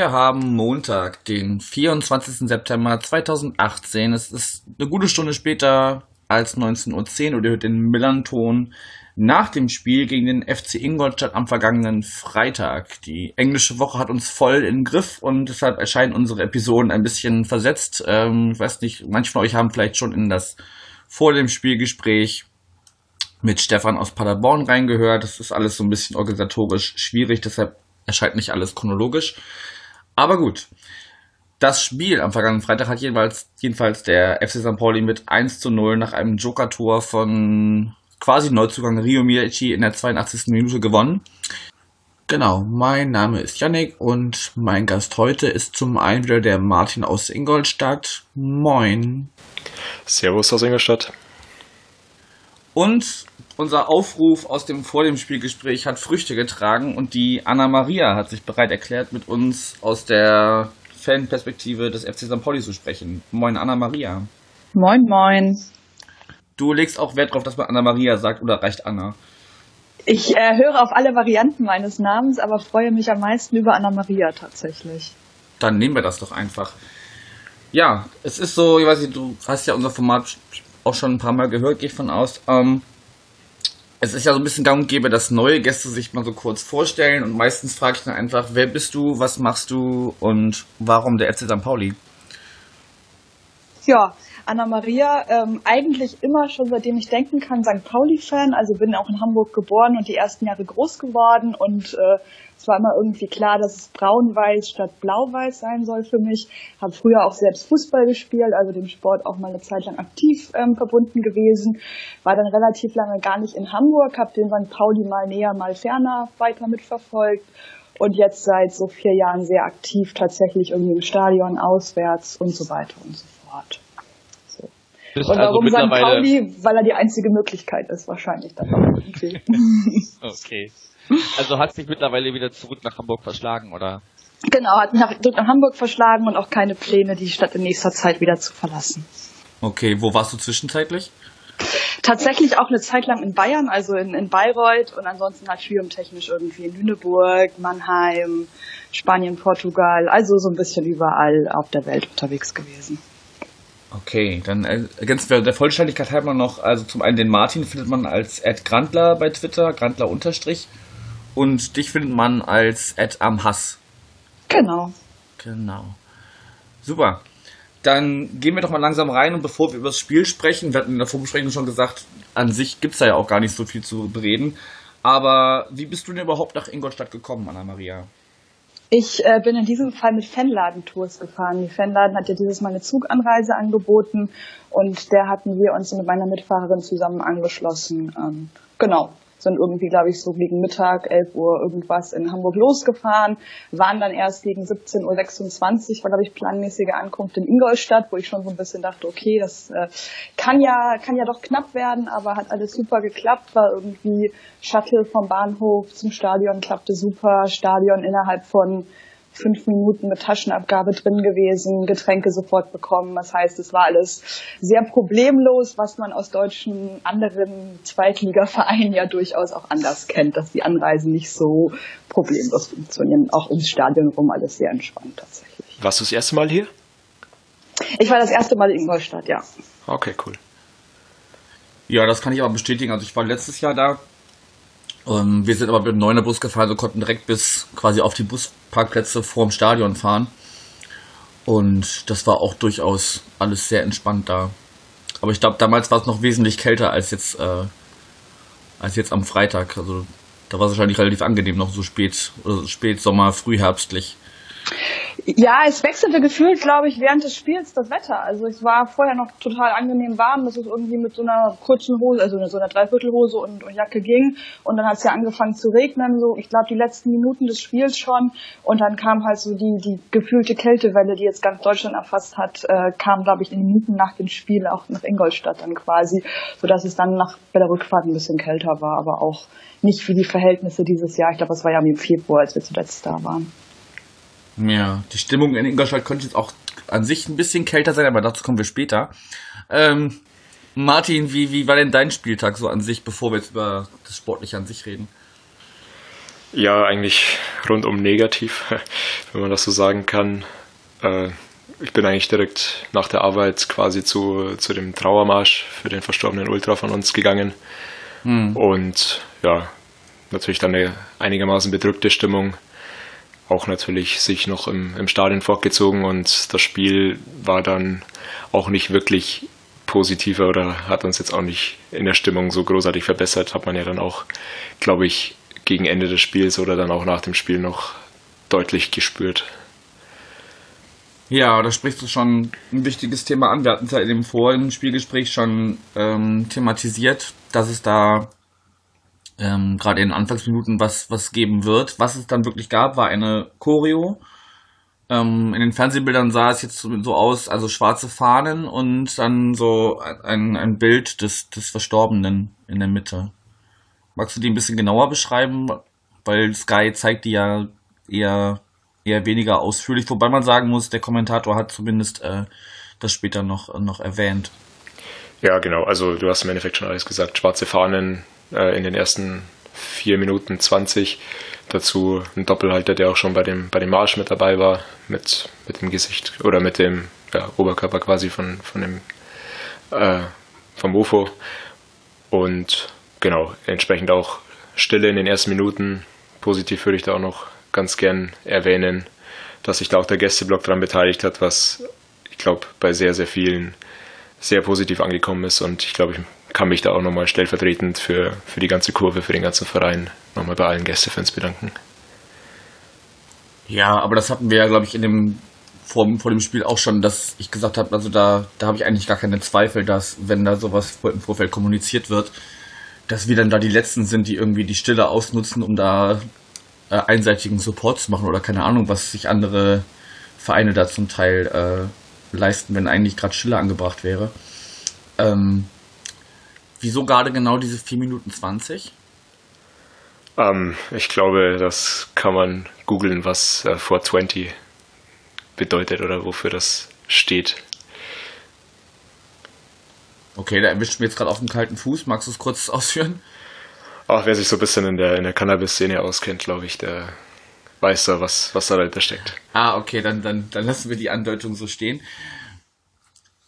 wir haben Montag, den 24. September 2018. Es ist eine gute Stunde später als 19.10 Uhr und ihr hört den Millanton nach dem Spiel gegen den FC Ingolstadt am vergangenen Freitag. Die englische Woche hat uns voll im Griff und deshalb erscheinen unsere Episoden ein bisschen versetzt. Ähm, ich weiß nicht, manche von euch haben vielleicht schon in das vor dem Spielgespräch mit Stefan aus Paderborn reingehört. Das ist alles so ein bisschen organisatorisch schwierig, deshalb erscheint nicht alles chronologisch. Aber gut. Das Spiel am vergangenen Freitag hat jedenfalls, jedenfalls der FC St. Pauli mit 1 zu 0 nach einem Joker-Tor von quasi Neuzugang Rio Miyachi in der 82. Minute gewonnen. Genau, mein Name ist Yannick und mein Gast heute ist zum einen wieder der Martin aus Ingolstadt. Moin. Servus aus Ingolstadt. Und unser Aufruf aus dem vor dem Spielgespräch hat Früchte getragen und die Anna Maria hat sich bereit erklärt, mit uns aus der Fanperspektive des FC St. Pauli zu sprechen. Moin Anna Maria. Moin, moin. Du legst auch Wert darauf, dass man Anna Maria sagt oder reicht Anna? Ich äh, höre auf alle Varianten meines Namens, aber freue mich am meisten über Anna Maria tatsächlich. Dann nehmen wir das doch einfach. Ja, es ist so, ich weiß nicht, du hast ja unser Format auch schon ein paar Mal gehört, gehe ich von aus. Ähm, es ist ja so ein bisschen gang und gäbe, dass neue Gäste sich mal so kurz vorstellen und meistens frage ich dann einfach, wer bist du, was machst du und warum der FC St. Pauli? Ja, Anna Maria, ähm, eigentlich immer schon seitdem ich denken kann, St. Pauli-Fan. Also bin auch in Hamburg geboren und die ersten Jahre groß geworden und äh, es war immer irgendwie klar, dass es braun-weiß statt blau-weiß sein soll für mich. Habe früher auch selbst Fußball gespielt, also dem Sport auch mal eine Zeit lang aktiv ähm, verbunden gewesen. War dann relativ lange gar nicht in Hamburg, habe den St. Pauli mal näher, mal ferner weiter mitverfolgt und jetzt seit so vier Jahren sehr aktiv tatsächlich irgendwie im Stadion, auswärts und so weiter und so fort. Und warum also St. Pauli? Weil er die einzige Möglichkeit ist, wahrscheinlich dann auch irgendwie. okay. Also hat sich mittlerweile wieder zurück nach Hamburg verschlagen, oder? Genau, hat mich zurück nach Hamburg verschlagen und auch keine Pläne, die Stadt in nächster Zeit wieder zu verlassen. Okay, wo warst du zwischenzeitlich? Tatsächlich auch eine Zeit lang in Bayern, also in, in Bayreuth und ansonsten halt studiumtechnisch irgendwie in Lüneburg, Mannheim, Spanien, Portugal, also so ein bisschen überall auf der Welt unterwegs gewesen. Okay, dann ergänzen wir der Vollständigkeit halber noch, also zum einen den Martin findet man als Ed Grandler bei Twitter, Grandler unterstrich, und dich findet man als Ed am Hass. Genau. Genau. Super. Dann gehen wir doch mal langsam rein und bevor wir über das Spiel sprechen, wir hatten in der Vorbesprechung schon gesagt, an sich gibt es da ja auch gar nicht so viel zu bereden. Aber wie bist du denn überhaupt nach Ingolstadt gekommen, Anna-Maria? Ich äh, bin in diesem Fall mit Fanladen-Tours gefahren. Die Fanladen hat ja dieses Mal eine Zuganreise angeboten und der hatten wir uns mit meiner Mitfahrerin zusammen angeschlossen. Ähm, genau sind irgendwie, glaube ich, so gegen Mittag, 11 Uhr irgendwas in Hamburg losgefahren, waren dann erst gegen 17.26 Uhr, war, glaube ich, planmäßige Ankunft in Ingolstadt, wo ich schon so ein bisschen dachte, okay, das äh, kann ja, kann ja doch knapp werden, aber hat alles super geklappt, war irgendwie Shuttle vom Bahnhof zum Stadion, klappte super, Stadion innerhalb von fünf Minuten mit Taschenabgabe drin gewesen, Getränke sofort bekommen. Das heißt, es war alles sehr problemlos, was man aus deutschen anderen Zweitligavereinen ja durchaus auch anders kennt, dass die Anreisen nicht so problemlos funktionieren. Auch ums Stadion rum alles sehr entspannt tatsächlich. Warst du das erste Mal hier? Ich war das erste Mal in Ingolstadt, ja. Okay, cool. Ja, das kann ich aber bestätigen. Also ich war letztes Jahr da ähm, wir sind aber mit dem neuner Bus gefahren, so konnten direkt bis quasi auf die Busparkplätze vorm Stadion fahren. Und das war auch durchaus alles sehr entspannt da. Aber ich glaube, damals war es noch wesentlich kälter als jetzt, äh, als jetzt am Freitag. Also da war es wahrscheinlich relativ angenehm, noch so spät, oder spät Sommer, frühherbstlich. Ja, es wechselte gefühlt, glaube ich, während des Spiels das Wetter. Also es war vorher noch total angenehm warm, dass es irgendwie mit so einer kurzen Hose, also so einer Dreiviertelhose und, und Jacke ging. Und dann hat es ja angefangen zu regnen, so ich glaube die letzten Minuten des Spiels schon. Und dann kam halt so die, die gefühlte Kältewelle, die jetzt ganz Deutschland erfasst hat, äh, kam, glaube ich, in den Minuten nach dem Spiel auch nach Ingolstadt dann quasi, sodass es dann nach bei der Rückfahrt ein bisschen kälter war, aber auch nicht wie die Verhältnisse dieses Jahr. Ich glaube, es war ja im Februar, als wir zuletzt da waren. Ja, die Stimmung in Ingolstadt könnte jetzt auch an sich ein bisschen kälter sein, aber dazu kommen wir später. Ähm, Martin, wie, wie war denn dein Spieltag so an sich, bevor wir jetzt über das Sportliche an sich reden? Ja, eigentlich rundum negativ, wenn man das so sagen kann. Äh, ich bin eigentlich direkt nach der Arbeit quasi zu, zu dem Trauermarsch für den verstorbenen Ultra von uns gegangen. Hm. Und ja, natürlich dann eine einigermaßen bedrückte Stimmung. Auch natürlich sich noch im, im Stadion fortgezogen und das Spiel war dann auch nicht wirklich positiver oder hat uns jetzt auch nicht in der Stimmung so großartig verbessert. Hat man ja dann auch, glaube ich, gegen Ende des Spiels oder dann auch nach dem Spiel noch deutlich gespürt. Ja, da sprichst du schon ein wichtiges Thema an. Wir hatten es ja in dem vorigen Spielgespräch schon ähm, thematisiert, dass es da ähm, gerade in den Anfangsminuten was, was geben wird. Was es dann wirklich gab, war eine Choreo. Ähm, in den Fernsehbildern sah es jetzt so aus, also schwarze Fahnen und dann so ein, ein Bild des, des Verstorbenen in der Mitte. Magst du die ein bisschen genauer beschreiben? Weil Sky zeigt die ja eher eher weniger ausführlich, wobei man sagen muss, der Kommentator hat zumindest äh, das später noch, noch erwähnt. Ja, genau. Also du hast im Endeffekt schon alles gesagt. Schwarze Fahnen äh, in den ersten vier Minuten 20. Dazu ein Doppelhalter, der auch schon bei dem, bei dem Marsch mit dabei war, mit, mit dem Gesicht oder mit dem ja, Oberkörper quasi von, von dem äh, vom UFO. Und genau, entsprechend auch Stille in den ersten Minuten. Positiv würde ich da auch noch ganz gern erwähnen, dass sich da auch der Gästeblock daran beteiligt hat, was ich glaube bei sehr, sehr vielen sehr positiv angekommen ist und ich glaube, ich kann mich da auch nochmal stellvertretend für, für die ganze Kurve, für den ganzen Verein nochmal bei allen Gästefans bedanken. Ja, aber das hatten wir ja, glaube ich, in dem vor, vor dem Spiel auch schon, dass ich gesagt habe, also da, da habe ich eigentlich gar keine Zweifel, dass wenn da sowas im Vorfeld kommuniziert wird, dass wir dann da die Letzten sind, die irgendwie die Stille ausnutzen, um da äh, einseitigen Support zu machen oder keine Ahnung, was sich andere Vereine da zum Teil äh, leisten, wenn eigentlich gerade Stille angebracht wäre. Ähm, wieso gerade genau diese 4 Minuten 20? Ähm, ich glaube, das kann man googeln, was äh, 420 bedeutet oder wofür das steht. Okay, da erwischt mir jetzt gerade auf dem kalten Fuß. Magst du es kurz ausführen? Auch wer sich so ein bisschen in der, in der Cannabis-Szene auskennt, glaube ich, der weiß da, was, was da dahinter steckt. Ah, okay, dann, dann, dann lassen wir die Andeutung so stehen.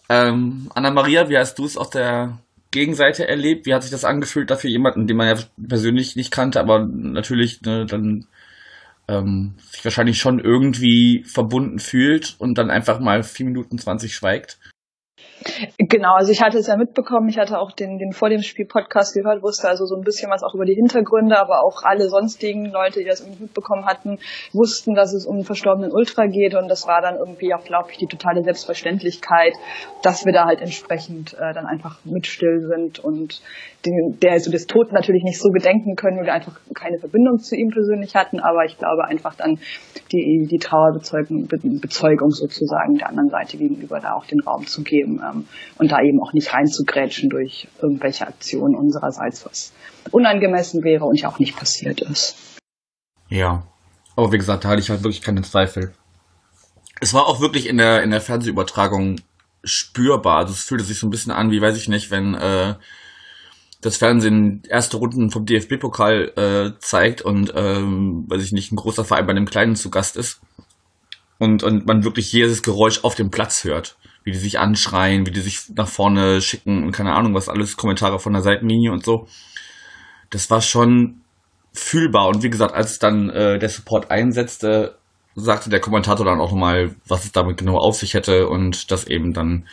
Ähm, Anna-Maria, wie hast du es auf der Gegenseite erlebt? Wie hat sich das angefühlt dafür jemanden, den man ja persönlich nicht kannte, aber natürlich ne, dann ähm, sich wahrscheinlich schon irgendwie verbunden fühlt und dann einfach mal 4 Minuten 20 schweigt? Genau, also ich hatte es ja mitbekommen, ich hatte auch den, den vor dem Spiel Podcast gehört, wusste also so ein bisschen was auch über die Hintergründe, aber auch alle sonstigen Leute, die das irgendwie mitbekommen hatten, wussten, dass es um einen verstorbenen Ultra geht. Und das war dann irgendwie auch, glaube ich, die totale Selbstverständlichkeit, dass wir da halt entsprechend äh, dann einfach mit still sind und den, der also des Toten natürlich nicht so gedenken können, weil wir einfach keine Verbindung zu ihm persönlich hatten, aber ich glaube einfach dann die, die Trauerbezeugung Bezeugung sozusagen der anderen Seite gegenüber da auch den Raum zu geben ähm, und da eben auch nicht reinzugrätschen durch irgendwelche Aktionen unsererseits, was unangemessen wäre und ja auch nicht passiert ist. Ja, aber wie gesagt, da hatte ich halt wirklich keine Zweifel. Es war auch wirklich in der, in der Fernsehübertragung spürbar. Also es fühlte sich so ein bisschen an, wie weiß ich nicht, wenn äh, das Fernsehen erste Runden vom DFB-Pokal äh, zeigt und, ähm, weiß ich nicht, ein großer Verein bei einem kleinen zu Gast ist und, und man wirklich jedes Geräusch auf dem Platz hört. Wie die sich anschreien, wie die sich nach vorne schicken und keine Ahnung was, alles Kommentare von der Seitenlinie und so. Das war schon fühlbar. Und wie gesagt, als dann äh, der Support einsetzte, sagte der Kommentator dann auch nochmal, was es damit genau auf sich hätte und dass eben dann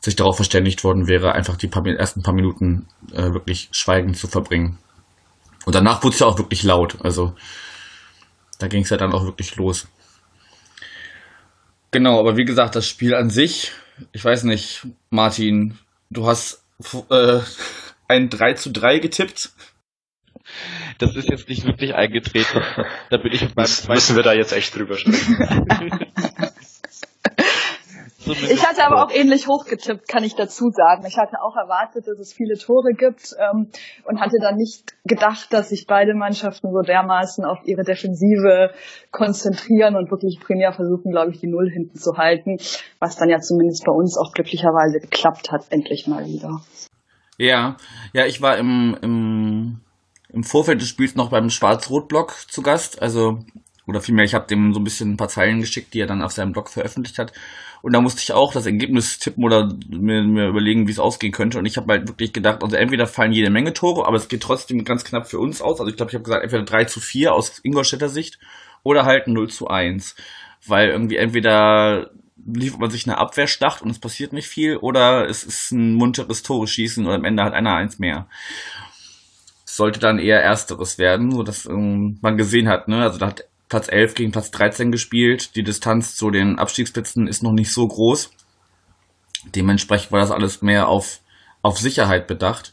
sich darauf verständigt worden wäre, einfach die paar, ersten paar Minuten äh, wirklich schweigend zu verbringen. Und danach wurde es ja auch wirklich laut. Also da ging es ja dann auch wirklich los. Genau, aber wie gesagt, das Spiel an sich, ich weiß nicht, Martin, du hast äh, ein 3 zu 3 getippt. Das ist jetzt nicht wirklich eingetreten. Da bin ich Müssen wir da jetzt echt drüber sprechen. zumindest. Ich hatte aber auch ähnlich hochgetippt, kann ich dazu sagen. Ich hatte auch erwartet, dass es viele Tore gibt ähm, und hatte dann nicht gedacht, dass sich beide Mannschaften so dermaßen auf ihre Defensive konzentrieren und wirklich primär versuchen, glaube ich, die Null hinten zu halten, was dann ja zumindest bei uns auch glücklicherweise geklappt hat, endlich mal wieder. Ja, ja, ich war im, im, im Vorfeld des Spiels noch beim Schwarz-Rot-Blog zu Gast, also oder vielmehr, ich habe dem so ein bisschen ein paar Zeilen geschickt, die er dann auf seinem Blog veröffentlicht hat. Und da musste ich auch das Ergebnis tippen oder mir, mir überlegen, wie es ausgehen könnte. Und ich habe halt wirklich gedacht, also entweder fallen jede Menge Tore, aber es geht trotzdem ganz knapp für uns aus. Also ich glaube, ich habe gesagt, entweder 3 zu 4 aus Ingolstädter Sicht oder halt 0 zu 1. Weil irgendwie entweder liefert man sich eine Abwehrschlacht und es passiert nicht viel, oder es ist ein munteres Tore schießen und am Ende hat einer eins mehr. Sollte dann eher ersteres werden, so dass ähm, man gesehen hat, ne, also da hat Platz 11 gegen Platz 13 gespielt. Die Distanz zu den Abstiegsplätzen ist noch nicht so groß. Dementsprechend war das alles mehr auf, auf Sicherheit bedacht.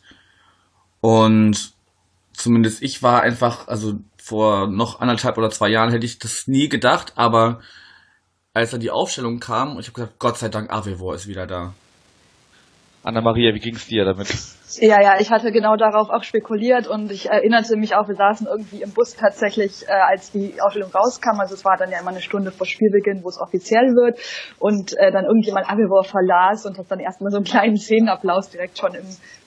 Und zumindest ich war einfach, also vor noch anderthalb oder zwei Jahren hätte ich das nie gedacht, aber als dann die Aufstellung kam, und ich habe gesagt, Gott sei Dank, Avevor ist wieder da. Anna-Maria, wie ging's dir damit? Ja, ja, ich hatte genau darauf auch spekuliert und ich erinnerte mich auch, wir saßen irgendwie im Bus tatsächlich, äh, als die Ausstellung rauskam. Also es war dann ja immer eine Stunde vor Spielbeginn, wo es offiziell wird. Und äh, dann irgendjemand Avivor verlas und hat dann erstmal so einen kleinen Szenenapplaus direkt schon im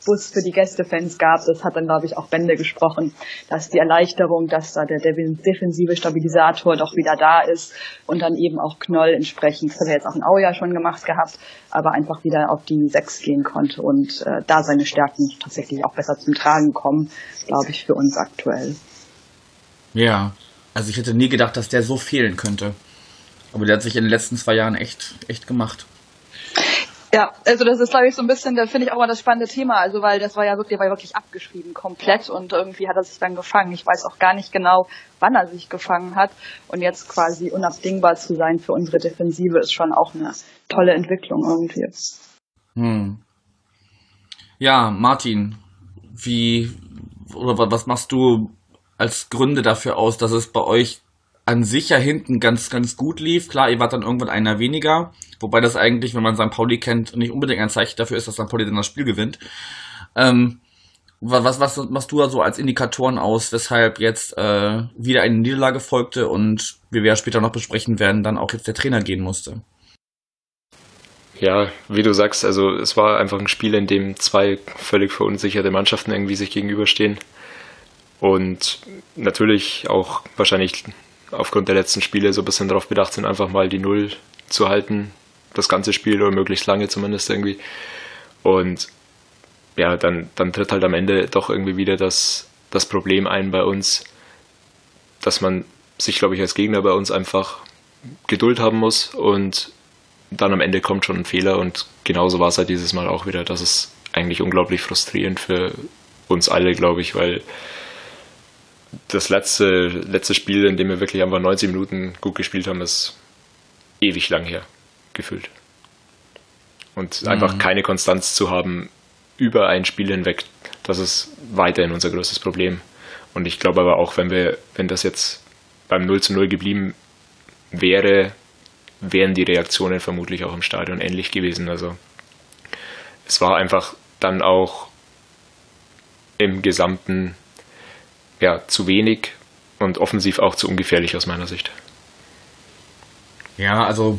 Bus für die Gästefans gab. Das hat dann, glaube ich, auch Bände gesprochen, dass die Erleichterung, dass da der defensive Stabilisator doch wieder da ist und dann eben auch Knoll entsprechend, das hat er jetzt auch in Auja schon gemacht gehabt, aber einfach wieder auf die Sechs gehen konnte und äh, da seine Stärken tatsächlich auch besser zum Tragen kommen, glaube ich, für uns aktuell. Ja, also ich hätte nie gedacht, dass der so fehlen könnte. Aber der hat sich in den letzten zwei Jahren echt, echt gemacht. Ja, also das ist, glaube ich, so ein bisschen, da finde ich auch mal das spannende Thema, also weil das war ja wirklich, war ja wirklich abgeschrieben komplett und irgendwie hat er sich dann gefangen. Ich weiß auch gar nicht genau, wann er sich gefangen hat und jetzt quasi unabdingbar zu sein für unsere Defensive ist schon auch eine tolle Entwicklung irgendwie. Hm. Ja, Martin, wie oder was machst du als Gründe dafür aus, dass es bei euch an sich ja hinten ganz, ganz gut lief. Klar, ihr wart dann irgendwann einer weniger, wobei das eigentlich, wenn man St. Pauli kennt, nicht unbedingt ein Zeichen dafür ist, dass St. Pauli dann das Spiel gewinnt. Ähm, was, was machst du also als Indikatoren aus, weshalb jetzt äh, wieder eine Niederlage folgte und wie wir ja später noch besprechen werden, dann auch jetzt der Trainer gehen musste? Ja, wie du sagst, also es war einfach ein Spiel, in dem zwei völlig verunsicherte Mannschaften irgendwie sich gegenüberstehen. Und natürlich auch wahrscheinlich aufgrund der letzten Spiele so ein bisschen darauf bedacht sind, einfach mal die Null zu halten, das ganze Spiel oder möglichst lange zumindest irgendwie. Und ja, dann, dann tritt halt am Ende doch irgendwie wieder das, das Problem ein bei uns, dass man sich, glaube ich, als Gegner bei uns einfach Geduld haben muss und dann am Ende kommt schon ein Fehler und genauso war es halt dieses Mal auch wieder. Das ist eigentlich unglaublich frustrierend für uns alle, glaube ich, weil das letzte, letzte Spiel, in dem wir wirklich einfach 90 Minuten gut gespielt haben, ist ewig lang her gefühlt. Und mhm. einfach keine Konstanz zu haben über ein Spiel hinweg, das ist weiterhin unser größtes Problem. Und ich glaube aber auch, wenn wir, wenn das jetzt beim 0 zu 0 geblieben wäre, wären die Reaktionen vermutlich auch im Stadion ähnlich gewesen. Also es war einfach dann auch im Gesamten ja, zu wenig und offensiv auch zu ungefährlich aus meiner Sicht. Ja, also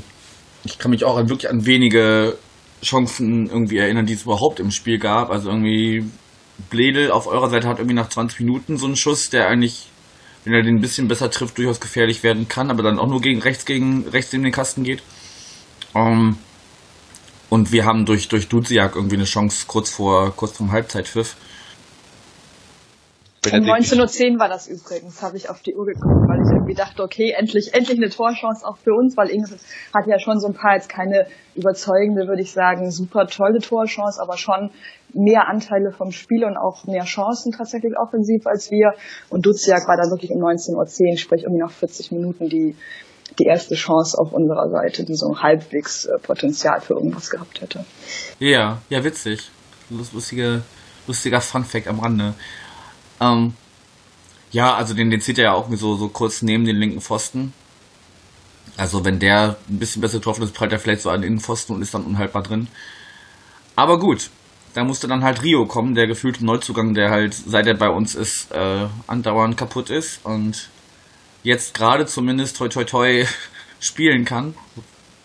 ich kann mich auch an wirklich an wenige Chancen irgendwie erinnern, die es überhaupt im Spiel gab. Also irgendwie Bledel auf eurer Seite hat irgendwie nach 20 Minuten so einen Schuss, der eigentlich, wenn er den ein bisschen besser trifft, durchaus gefährlich werden kann, aber dann auch nur gegen rechts gegen rechts in den Kasten geht. Um, ähm, und wir haben durch durch Duziak irgendwie eine Chance kurz vor kurz vom Halbzeitpfiff. Um 19.10 Uhr war das übrigens, habe ich auf die Uhr geguckt, weil ich irgendwie dachte, okay, endlich, endlich eine Torchance auch für uns, weil Ingrid hatte ja schon so ein paar, jetzt keine überzeugende, würde ich sagen, super tolle Torchance, aber schon mehr Anteile vom Spiel und auch mehr Chancen tatsächlich offensiv als wir. Und Duziak war dann wirklich um 19.10 Uhr, sprich irgendwie nach 40 Minuten die, die erste Chance auf unserer Seite, die so halbwegs äh, Potenzial für irgendwas gehabt hätte. Ja, ja, witzig. Lustige, lustiger Funfact am Rande. Ähm, ja, also den, den zieht er ja auch so, so kurz neben den linken Pfosten. Also wenn der ein bisschen besser getroffen ist, prallt er vielleicht so an den Innenpfosten und ist dann unhaltbar drin. Aber gut, da musste dann halt Rio kommen, der gefühlte Neuzugang, der halt, seit er bei uns ist, äh, andauernd kaputt ist und jetzt gerade zumindest toi toi toi spielen kann.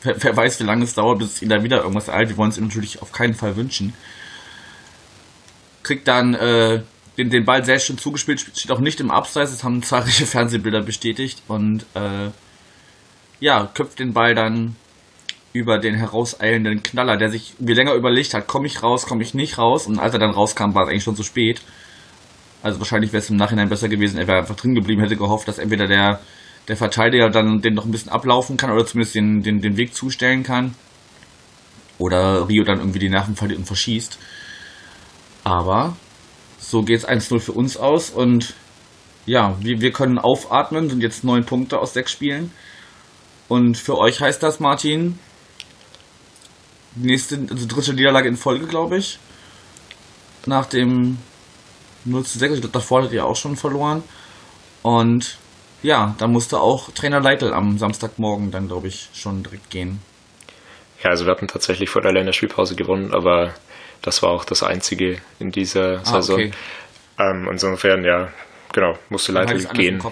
Wer, wer, weiß, wie lange es dauert, bis ihn da wieder irgendwas eilt. Wir wollen es ihm natürlich auf keinen Fall wünschen. Kriegt dann äh, den, den Ball sehr schön zugespielt, steht auch nicht im Abseits, das haben zahlreiche Fernsehbilder bestätigt und äh, ja, köpft den Ball dann über den herauseilenden Knaller, der sich wie länger überlegt hat, komme ich raus, komme ich nicht raus und als er dann rauskam, war es eigentlich schon zu spät. Also wahrscheinlich wäre es im Nachhinein besser gewesen, er wäre einfach drin geblieben, hätte gehofft, dass entweder der, der Verteidiger dann den noch ein bisschen ablaufen kann oder zumindest den, den, den Weg zustellen kann. Oder Rio dann irgendwie die Nerven verliert und verschießt. Aber so geht es 1-0 für uns aus und ja, wir, wir können aufatmen, sind jetzt neun Punkte aus sechs Spielen. Und für euch heißt das, Martin, nächste, also dritte Niederlage in Folge, glaube ich. Nach dem 0 zu 6, ich glaube, davor hat ihr auch schon verloren. Und ja, da musste auch Trainer Leitl am Samstagmorgen dann, glaube ich, schon direkt gehen. Ja, also wir hatten tatsächlich vor der Länderspielpause gewonnen, aber das war auch das einzige in dieser ah, Saison. Okay. Ähm, insofern, ja, genau, musste Leitl gehen.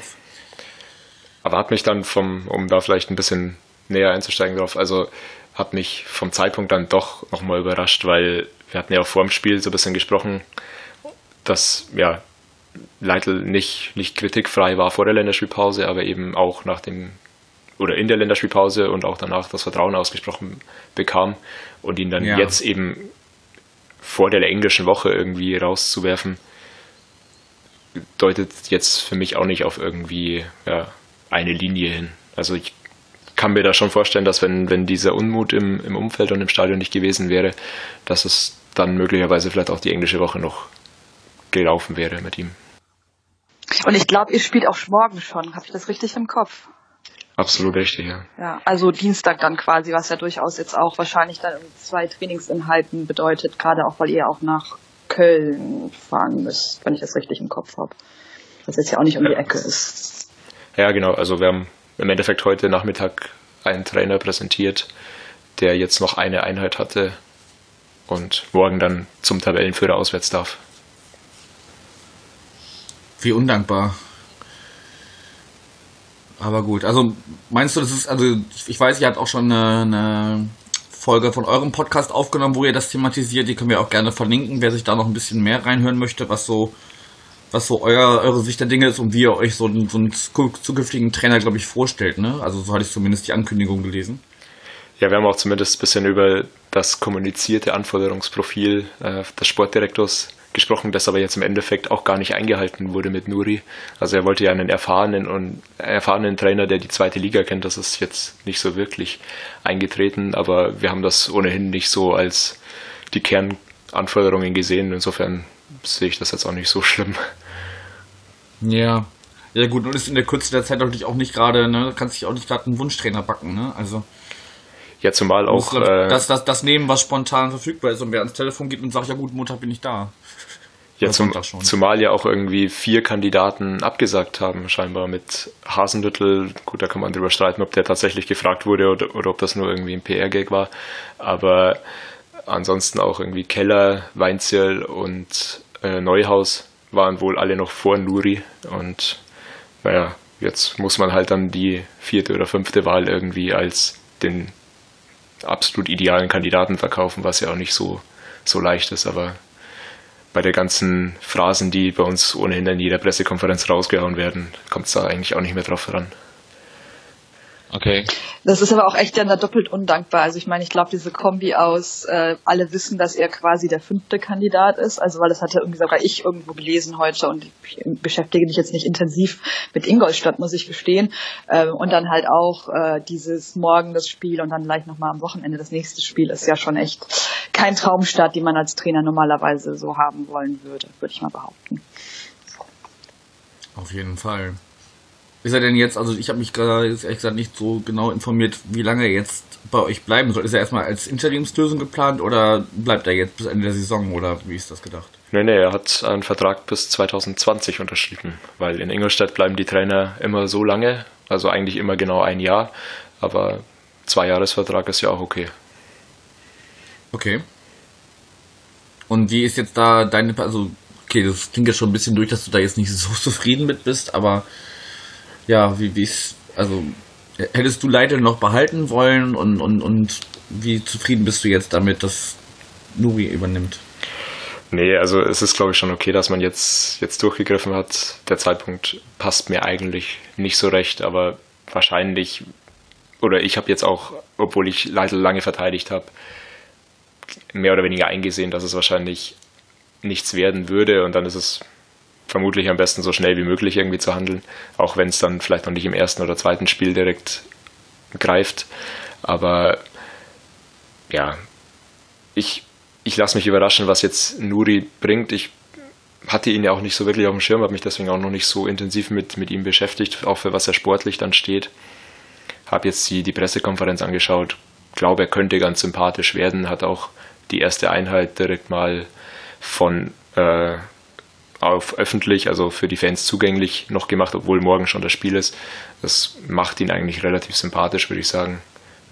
Aber hat mich dann vom, um da vielleicht ein bisschen näher einzusteigen drauf, also hat mich vom Zeitpunkt dann doch nochmal überrascht, weil wir hatten ja auch vor dem Spiel so ein bisschen gesprochen, dass ja Leitl nicht, nicht kritikfrei war vor der Länderspielpause, aber eben auch nach dem oder in der Länderspielpause und auch danach das Vertrauen ausgesprochen bekam und ihn dann ja. jetzt eben vor der englischen Woche irgendwie rauszuwerfen, deutet jetzt für mich auch nicht auf irgendwie ja, eine Linie hin. Also ich kann mir da schon vorstellen, dass wenn, wenn dieser Unmut im, im Umfeld und im Stadion nicht gewesen wäre, dass es dann möglicherweise vielleicht auch die englische Woche noch gelaufen wäre mit ihm. Und ich glaube, ihr spielt auch morgen schon. Habe ich das richtig im Kopf? Absolut richtig, ja. Ja, also Dienstag dann quasi, was ja durchaus jetzt auch wahrscheinlich dann zwei Trainingsinhalten bedeutet, gerade auch, weil ihr auch nach Köln fahren müsst, wenn ich das richtig im Kopf habe. Was jetzt ja auch nicht um die Ecke ist. Ja, genau. Also wir haben im Endeffekt heute Nachmittag einen Trainer präsentiert, der jetzt noch eine Einheit hatte und morgen dann zum Tabellenführer auswärts darf. Wie undankbar. Aber gut, also meinst du, das ist, also ich weiß, ihr habt auch schon eine, eine Folge von eurem Podcast aufgenommen, wo ihr das thematisiert. Die können wir auch gerne verlinken, wer sich da noch ein bisschen mehr reinhören möchte, was so was so euer, eure Sicht der Dinge ist und wie ihr euch so, einen, so einen zukünftigen Trainer, glaube ich, vorstellt. Ne? Also so hatte ich zumindest die Ankündigung gelesen. Ja, wir haben auch zumindest ein bisschen über das kommunizierte Anforderungsprofil äh, des Sportdirektors gesprochen, das aber jetzt im Endeffekt auch gar nicht eingehalten wurde mit Nuri. Also er wollte ja einen erfahrenen und erfahrenen Trainer, der die zweite Liga kennt. Das ist jetzt nicht so wirklich eingetreten, aber wir haben das ohnehin nicht so als die Kernanforderungen gesehen. Insofern sehe ich das jetzt auch nicht so schlimm. Ja. Ja gut, und ist in der Kürze der Zeit natürlich auch nicht gerade, ne, kannst dich auch nicht gerade einen Wunschtrainer backen, ne? Also. Ja, zumal auch. Äh, das, das, das nehmen, was spontan verfügbar ist und wer ans Telefon geht und sagt, ja gut, Montag bin ich da. Ja, zum, zumal ja auch irgendwie vier Kandidaten abgesagt haben, scheinbar mit Hasenlüttel. Gut, da kann man drüber streiten, ob der tatsächlich gefragt wurde oder, oder ob das nur irgendwie ein PR-Gag war. Aber ansonsten auch irgendwie Keller, Weinzierl und äh, Neuhaus waren wohl alle noch vor Nuri und naja, jetzt muss man halt dann die vierte oder fünfte Wahl irgendwie als den absolut idealen Kandidaten verkaufen, was ja auch nicht so, so leicht ist, aber bei der ganzen Phrasen, die bei uns ohnehin in jeder Pressekonferenz rausgehauen werden, kommt es da eigentlich auch nicht mehr drauf ran. Okay. Das ist aber auch echt ja doppelt undankbar. Also ich meine, ich glaube, diese Kombi aus, äh, alle wissen, dass er quasi der fünfte Kandidat ist. Also weil das hatte irgendwie sogar ich irgendwo gelesen heute und ich beschäftige mich jetzt nicht intensiv mit Ingolstadt, muss ich gestehen. Ähm, und dann halt auch äh, dieses Morgen das Spiel und dann gleich nochmal am Wochenende das nächste Spiel ist ja schon echt kein Traumstart, den man als Trainer normalerweise so haben wollen würde, würde ich mal behaupten. Auf jeden Fall. Ist er denn jetzt, also ich habe mich gerade ehrlich gesagt nicht so genau informiert, wie lange er jetzt bei euch bleiben soll. Ist er erstmal als Interimslösung geplant oder bleibt er jetzt bis Ende der Saison oder wie ist das gedacht? Nee, nee, er hat einen Vertrag bis 2020 unterschrieben, weil in Ingolstadt bleiben die Trainer immer so lange, also eigentlich immer genau ein Jahr. aber zwei Jahresvertrag ist ja auch okay. Okay. Und wie ist jetzt da deine, also, okay, das klingt ja schon ein bisschen durch, dass du da jetzt nicht so zufrieden mit bist, aber ja, wie, ist, also, hättest du Leite noch behalten wollen und, und, und wie zufrieden bist du jetzt damit, dass Nuri übernimmt? Nee, also es ist glaube ich schon okay, dass man jetzt, jetzt durchgegriffen hat. Der Zeitpunkt passt mir eigentlich nicht so recht, aber wahrscheinlich, oder ich habe jetzt auch, obwohl ich Leitl lange verteidigt habe, mehr oder weniger eingesehen, dass es wahrscheinlich nichts werden würde und dann ist es vermutlich am besten so schnell wie möglich irgendwie zu handeln, auch wenn es dann vielleicht noch nicht im ersten oder zweiten Spiel direkt greift. Aber ja, ich, ich lasse mich überraschen, was jetzt Nuri bringt. Ich hatte ihn ja auch nicht so wirklich auf dem Schirm, habe mich deswegen auch noch nicht so intensiv mit, mit ihm beschäftigt, auch für was er sportlich dann steht. Habe jetzt die, die Pressekonferenz angeschaut, glaube, er könnte ganz sympathisch werden, hat auch die erste Einheit direkt mal von äh, auf öffentlich, also für die Fans zugänglich noch gemacht, obwohl morgen schon das Spiel ist. Das macht ihn eigentlich relativ sympathisch, würde ich sagen.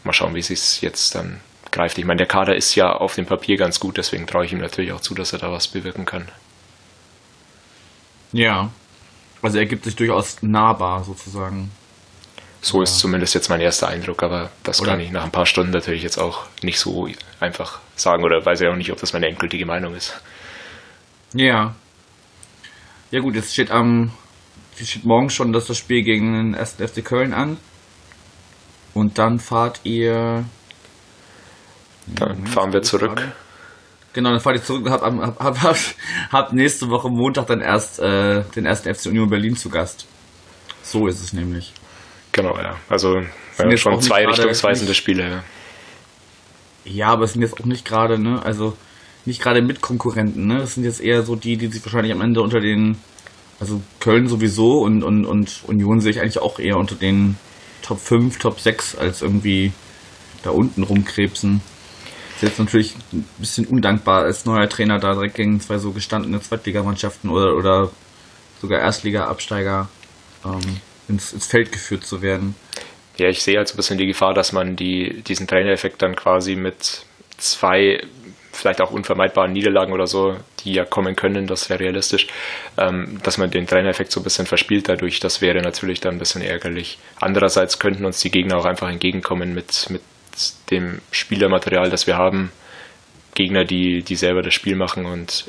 Mal schauen, wie es sich jetzt dann greift. Ich meine, der Kader ist ja auf dem Papier ganz gut, deswegen traue ich ihm natürlich auch zu, dass er da was bewirken kann. Ja. Also er gibt sich durchaus nahbar sozusagen. So ja. ist zumindest jetzt mein erster Eindruck, aber das oder kann ich nach ein paar Stunden natürlich jetzt auch nicht so einfach sagen oder weiß ja auch nicht, ob das meine endgültige Meinung ist. Ja. Ja gut, jetzt steht am steht morgen schon das, das Spiel gegen den 1. FC Köln an. Und dann fahrt ihr. Dann fahren wir zurück. Gerade. Genau, dann fahrt ihr zurück und habt, habt, habt, habt, nächste Woche Montag dann erst äh, den ersten FC Union Berlin zu Gast. So ist es nämlich. Genau, ja. Also ja, schon zwei richtungsweisende Spiele. Ja. ja, aber es sind jetzt auch nicht gerade, ne, also nicht gerade Mitkonkurrenten, ne? Das sind jetzt eher so die, die sich wahrscheinlich am Ende unter den, also Köln sowieso und, und, und Union sehe ich eigentlich auch eher unter den Top 5, Top 6 als irgendwie da unten rumkrebsen. Ist jetzt natürlich ein bisschen undankbar als neuer Trainer da direkt gegen zwei so gestandene Zweitligamannschaften oder, oder sogar Erstliga-Absteiger ähm, ins, ins Feld geführt zu werden. Ja, ich sehe halt so ein bisschen die Gefahr, dass man die, diesen Trainereffekt dann quasi mit zwei vielleicht auch unvermeidbaren Niederlagen oder so, die ja kommen können, das wäre realistisch, ähm, dass man den Trainereffekt so ein bisschen verspielt dadurch, das wäre natürlich dann ein bisschen ärgerlich. Andererseits könnten uns die Gegner auch einfach entgegenkommen mit, mit dem Spielermaterial, das wir haben. Gegner, die, die selber das Spiel machen und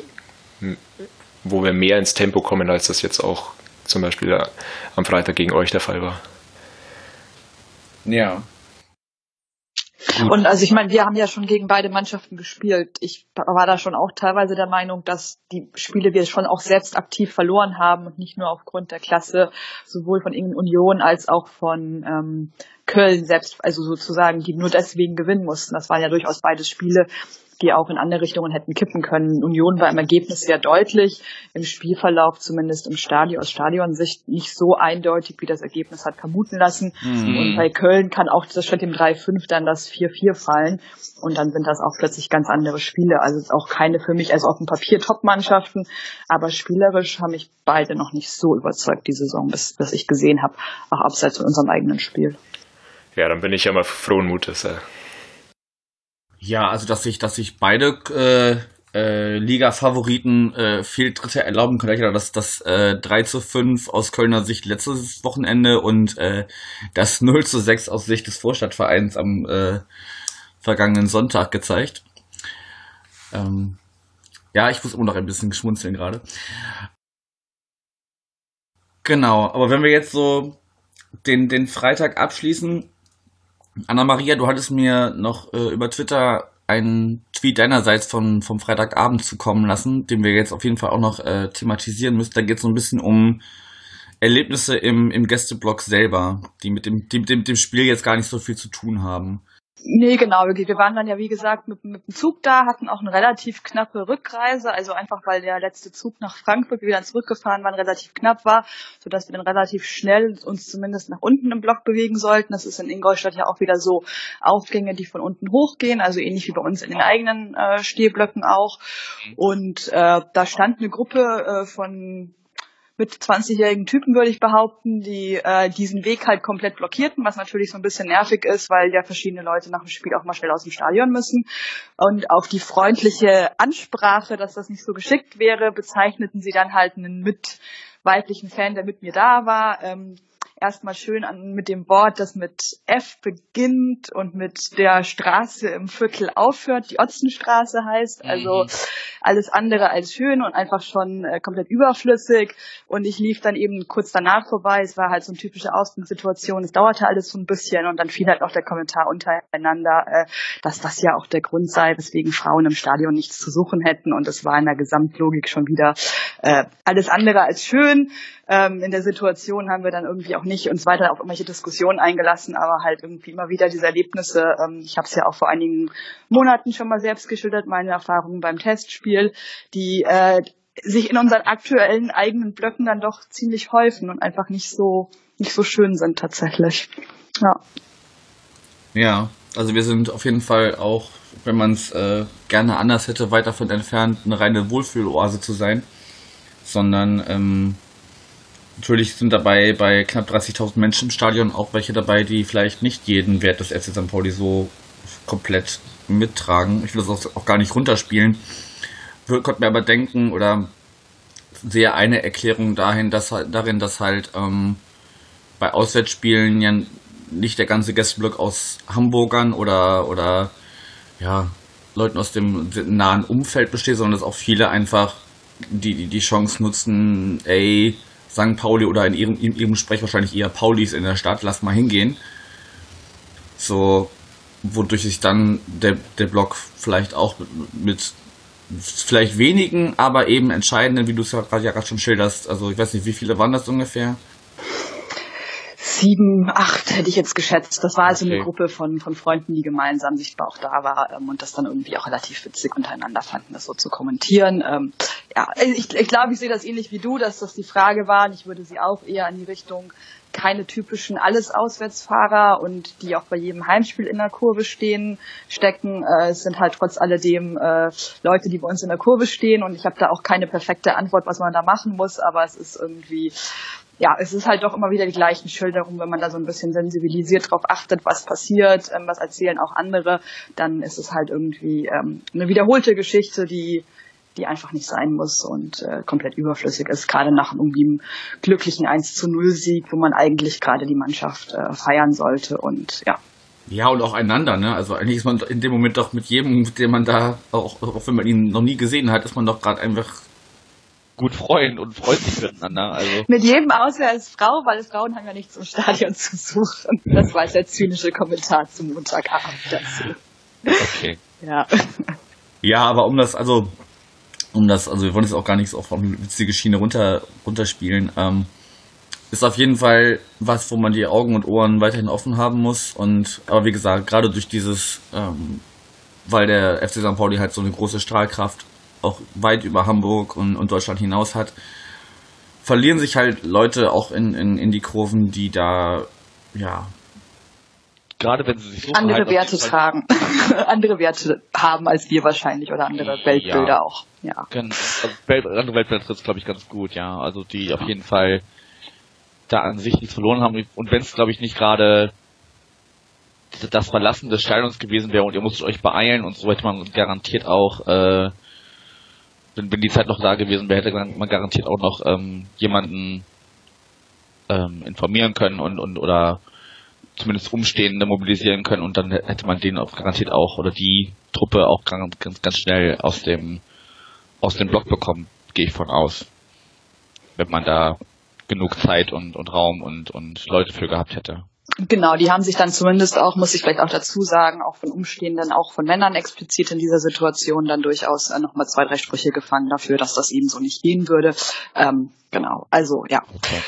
wo wir mehr ins Tempo kommen, als das jetzt auch zum Beispiel am Freitag gegen euch der Fall war. Ja, Und also ich meine, wir haben ja schon gegen beide Mannschaften gespielt. Ich war da schon auch teilweise der Meinung, dass die Spiele wir schon auch selbst aktiv verloren haben und nicht nur aufgrund der Klasse sowohl von Union als auch von ähm, Köln selbst, also sozusagen, die nur deswegen gewinnen mussten. Das waren ja durchaus beides Spiele, die auch in andere Richtungen hätten kippen können. Union war im Ergebnis sehr deutlich, im Spielverlauf zumindest im Stadion, aus Stadionsicht nicht so eindeutig, wie das Ergebnis hat vermuten lassen. Mhm. Und bei Köln kann auch das statt dem 3-5 dann das 4-4 fallen. Und dann sind das auch plötzlich ganz andere Spiele. Also auch keine für mich, also auf dem Papier Top-Mannschaften, aber spielerisch haben mich beide noch nicht so überzeugt, die Saison, bis, bis ich gesehen habe, auch abseits von unserem eigenen Spiel. Ja, dann bin ich ja mal frohen Mutes. Äh. Ja, also dass sich, dass sich beide äh, äh, Liga-Favoriten äh, Fehltritte erlauben können. Ja, das, das äh, 3 zu 5 aus Kölner Sicht letztes Wochenende und äh, das 0 zu 6 aus Sicht des Vorstadtvereins am äh, vergangenen Sonntag gezeigt. Ähm, ja, ich muss immer noch ein bisschen geschmunzeln gerade. Genau, aber wenn wir jetzt so den, den Freitag abschließen, Anna-Maria, du hattest mir noch äh, über Twitter einen Tweet deinerseits von, vom Freitagabend zukommen lassen, den wir jetzt auf jeden Fall auch noch äh, thematisieren müssen. Da geht es so ein bisschen um Erlebnisse im, im Gästeblog selber, die mit dem, die mit dem, dem Spiel jetzt gar nicht so viel zu tun haben. Nee, genau. Wir waren dann ja, wie gesagt, mit, mit dem Zug da, hatten auch eine relativ knappe Rückreise, also einfach, weil der letzte Zug nach Frankfurt, wie wir dann zurückgefahren waren, relativ knapp war, sodass wir dann relativ schnell uns zumindest nach unten im Block bewegen sollten. Das ist in Ingolstadt ja auch wieder so Aufgänge, die von unten hochgehen, also ähnlich wie bei uns in den eigenen äh, Stehblöcken auch. Und äh, da stand eine Gruppe äh, von mit 20-jährigen Typen, würde ich behaupten, die äh, diesen Weg halt komplett blockierten, was natürlich so ein bisschen nervig ist, weil ja verschiedene Leute nach dem Spiel auch mal schnell aus dem Stadion müssen. Und auf die freundliche Ansprache, dass das nicht so geschickt wäre, bezeichneten sie dann halt einen mit weiblichen Fan, der mit mir da war, ähm, erstmal schön an, mit dem Wort, das mit F beginnt und mit der Straße im Viertel aufhört, die Otzenstraße heißt. Also mhm. alles andere als schön und einfach schon äh, komplett überflüssig. Und ich lief dann eben kurz danach vorbei. Es war halt so eine typische Ausgangssituation. Es dauerte alles so ein bisschen und dann fiel halt auch der Kommentar untereinander, äh, dass das ja auch der Grund sei, weswegen Frauen im Stadion nichts zu suchen hätten. Und es war in der Gesamtlogik schon wieder äh, alles andere als schön. Ähm, in der Situation haben wir dann irgendwie auch nicht uns weiter auf irgendwelche Diskussionen eingelassen, aber halt irgendwie immer wieder diese Erlebnisse. Ähm, ich habe es ja auch vor einigen Monaten schon mal selbst geschildert, meine Erfahrungen beim Testspiel, die äh, sich in unseren aktuellen eigenen Blöcken dann doch ziemlich häufen und einfach nicht so nicht so schön sind tatsächlich. Ja. Ja, also wir sind auf jeden Fall auch, wenn man es äh, gerne anders hätte, weit davon entfernt, eine reine Wohlfühloase zu sein, sondern ähm, Natürlich sind dabei bei knapp 30.000 Menschen im Stadion auch welche dabei, die vielleicht nicht jeden Wert des FC St. Pauli so komplett mittragen. Ich will das auch, gar nicht runterspielen. Ich konnte mir aber denken oder sehe eine Erklärung dahin, dass, darin, dass halt ähm, bei Auswärtsspielen ja nicht der ganze Gästeblock aus Hamburgern oder, oder ja, Leuten aus dem nahen Umfeld besteht, sondern dass auch viele einfach die, die, die Chance nutzen, ey, St. Pauli oder in ihrem, in ihrem Sprech wahrscheinlich eher Paulis in der Stadt, lass mal hingehen. So, wodurch sich dann der, der Block vielleicht auch mit vielleicht wenigen, aber eben entscheidenden, wie du es ja gerade schon schilderst. Also ich weiß nicht, wie viele waren das ungefähr? Sieben, acht hätte ich jetzt geschätzt. Das war also okay. eine Gruppe von, von Freunden, die gemeinsam sichtbar auch da war ähm, und das dann irgendwie auch relativ witzig untereinander fanden, das so zu kommentieren. Ähm, ja, ich, ich glaube, ich sehe das ähnlich wie du, dass das die Frage war und ich würde sie auch eher in die Richtung keine typischen Alles-Auswärtsfahrer und die auch bei jedem Heimspiel in der Kurve stehen, stecken. Äh, es sind halt trotz alledem äh, Leute, die bei uns in der Kurve stehen und ich habe da auch keine perfekte Antwort, was man da machen muss, aber es ist irgendwie ja, es ist halt doch immer wieder die gleichen Schilderungen, wenn man da so ein bisschen sensibilisiert drauf achtet, was passiert, ähm, was erzählen auch andere, dann ist es halt irgendwie ähm, eine wiederholte Geschichte, die die einfach nicht sein muss und äh, komplett überflüssig ist, gerade nach einem glücklichen 1 zu 0 Sieg, wo man eigentlich gerade die Mannschaft äh, feiern sollte und ja. Ja, und auch einander, ne? Also eigentlich ist man in dem Moment doch mit jedem, den man da, auch, auch wenn man ihn noch nie gesehen hat, ist man doch gerade einfach gut freuen und freut sich miteinander. Also. Mit jedem außer als Frau, weil Frauen haben ja nichts im Stadion zu suchen. Das war der zynische Kommentar zum Montagabend dazu. Okay. Ja. Ja, aber um das, also, um das, also wir wollen es auch gar nicht so auf eine witzige Schiene runter, runterspielen. Ähm, ist auf jeden Fall was, wo man die Augen und Ohren weiterhin offen haben muss. Und aber wie gesagt, gerade durch dieses, ähm, weil der FC St. Pauli halt so eine große Strahlkraft auch weit über Hamburg und, und Deutschland hinaus hat, verlieren sich halt Leute auch in, in, in die Kurven, die da, ja. Gerade wenn sie sich so andere Werte tragen, andere Werte haben als wir wahrscheinlich oder andere Weltbilder ja. auch. Ja. Also Welt, andere Weltbilder trifft glaube ich ganz gut, ja. Also die ja. auf jeden Fall da an sich nichts verloren haben und wenn es glaube ich nicht gerade das Verlassen des Stadions gewesen wäre und ihr musstet euch beeilen und so hätte man garantiert auch äh, wenn, wenn die Zeit noch da gewesen wäre, hätte man garantiert auch noch ähm, jemanden ähm, informieren können und, und oder zumindest Umstehende mobilisieren können und dann hätte man den auch garantiert auch oder die Truppe auch ganz, ganz, ganz schnell aus dem aus dem Block bekommen, gehe ich von aus. Wenn man da genug Zeit und, und Raum und, und Leute für gehabt hätte. Genau, die haben sich dann zumindest auch, muss ich vielleicht auch dazu sagen, auch von Umstehenden, auch von Männern explizit in dieser Situation dann durchaus äh, nochmal zwei, drei Sprüche gefangen dafür, dass das eben so nicht gehen würde. Ähm, genau, also ja. Okay.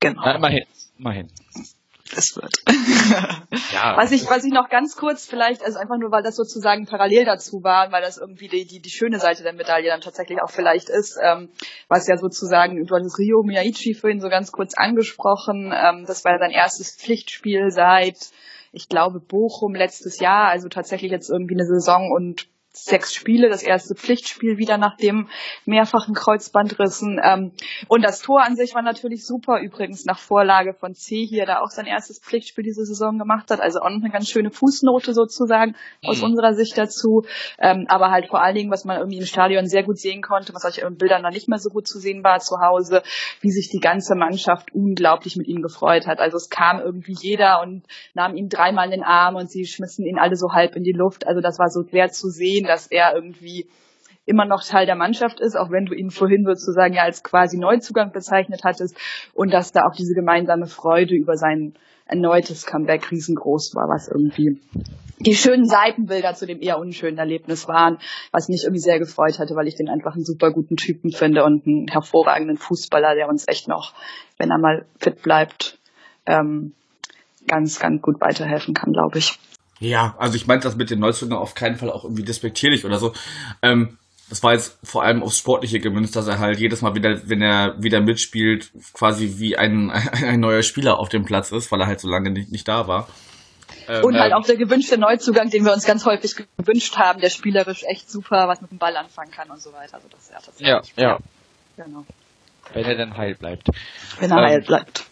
Genau. Na, immerhin, immerhin es wird. ja. Was ich, was ich noch ganz kurz vielleicht, also einfach nur, weil das sozusagen parallel dazu war, weil das irgendwie die, die, die schöne Seite der Medaille dann tatsächlich auch vielleicht ist, ähm, was ja sozusagen, du hattest Rio Miyaichi vorhin so ganz kurz angesprochen, ähm, das war sein erstes Pflichtspiel seit, ich glaube, Bochum letztes Jahr, also tatsächlich jetzt irgendwie eine Saison und sechs Spiele, das erste Pflichtspiel wieder nach dem mehrfachen Kreuzbandrissen. Ähm, und das Tor an sich war natürlich super, übrigens nach Vorlage von C hier, da auch sein erstes Pflichtspiel diese Saison gemacht hat. Also auch noch eine ganz schöne Fußnote sozusagen aus mhm. unserer Sicht dazu. Ähm, aber halt vor allen Dingen, was man irgendwie im Stadion sehr gut sehen konnte, was euch in Bildern noch nicht mehr so gut zu sehen war zu Hause, wie sich die ganze Mannschaft unglaublich mit ihm gefreut hat. Also es kam irgendwie jeder und nahm ihn dreimal in den Arm und sie schmissen ihn alle so halb in die Luft. Also das war so schwer zu sehen dass er irgendwie immer noch Teil der Mannschaft ist, auch wenn du ihn vorhin sozusagen ja als quasi Neuzugang bezeichnet hattest und dass da auch diese gemeinsame Freude über sein erneutes Comeback riesengroß war, was irgendwie die schönen Seitenbilder zu dem eher unschönen Erlebnis waren, was mich irgendwie sehr gefreut hatte, weil ich den einfach einen super guten Typen finde und einen hervorragenden Fußballer, der uns echt noch, wenn er mal fit bleibt, ähm, ganz, ganz gut weiterhelfen kann, glaube ich. Ja, also ich meinte das mit den Neuzugängen auf keinen Fall auch irgendwie despektierlich oder so. Ähm, das war jetzt vor allem aufs Sportliche gemünzt, dass er halt jedes Mal wieder, wenn er wieder mitspielt, quasi wie ein, ein neuer Spieler auf dem Platz ist, weil er halt so lange nicht, nicht da war. Ähm, und halt ähm, auch der gewünschte Neuzugang, den wir uns ganz häufig gewünscht haben, der spielerisch echt super was mit dem Ball anfangen kann und so weiter. Also das ist ja tatsächlich. Ja, ja. Genau. Wenn er dann heil bleibt. Wenn er ähm, heil bleibt.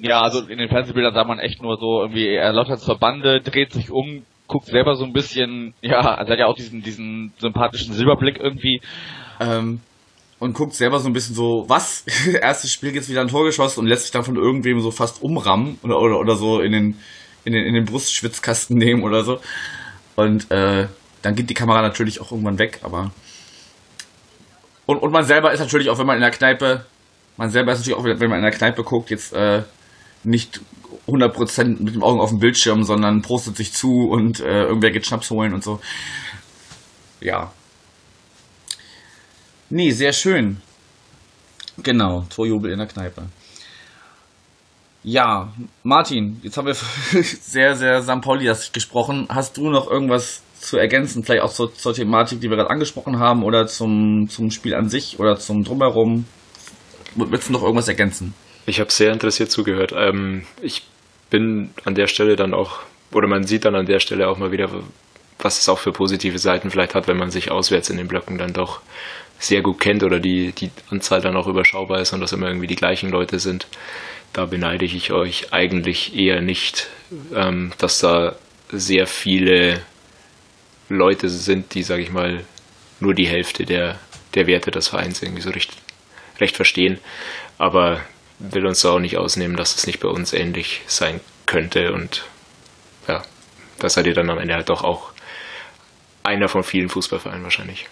Ja, also in den Fernsehbildern sah man echt nur so irgendwie, er läuft zur Bande, dreht sich um, guckt selber so ein bisschen, ja, also hat ja auch diesen, diesen sympathischen Silberblick irgendwie. Ähm, und guckt selber so ein bisschen so, was? Erstes Spiel jetzt wieder ein Tor geschossen und lässt sich dann von irgendwem so fast umrammen oder, oder, oder so in den, in den, in den Brustschwitzkasten nehmen oder so. Und äh, dann geht die Kamera natürlich auch irgendwann weg, aber. Und, und man selber ist natürlich auch, wenn man in der Kneipe, man selber ist natürlich auch, wenn man in der Kneipe guckt, jetzt äh, nicht 100% mit den Augen auf dem Bildschirm, sondern prostet sich zu und äh, irgendwer geht Schnaps holen und so. Ja. Nee, sehr schön. Genau, Torjubel in der Kneipe. Ja, Martin, jetzt haben wir sehr, sehr pauli gesprochen. Hast du noch irgendwas zu ergänzen? Vielleicht auch zur, zur Thematik, die wir gerade angesprochen haben oder zum, zum Spiel an sich oder zum Drumherum? Willst du noch irgendwas ergänzen? Ich habe sehr interessiert zugehört. Ähm, ich bin an der Stelle dann auch, oder man sieht dann an der Stelle auch mal wieder, was es auch für positive Seiten vielleicht hat, wenn man sich auswärts in den Blöcken dann doch sehr gut kennt oder die, die Anzahl dann auch überschaubar ist und dass immer irgendwie die gleichen Leute sind. Da beneide ich euch eigentlich eher nicht, ähm, dass da sehr viele Leute sind, die, sage ich mal, nur die Hälfte der, der Werte des Vereins irgendwie so recht, recht verstehen. Aber will uns auch nicht ausnehmen, dass es nicht bei uns ähnlich sein könnte. Und ja, da seid ihr dann am Ende halt doch auch einer von vielen Fußballvereinen wahrscheinlich.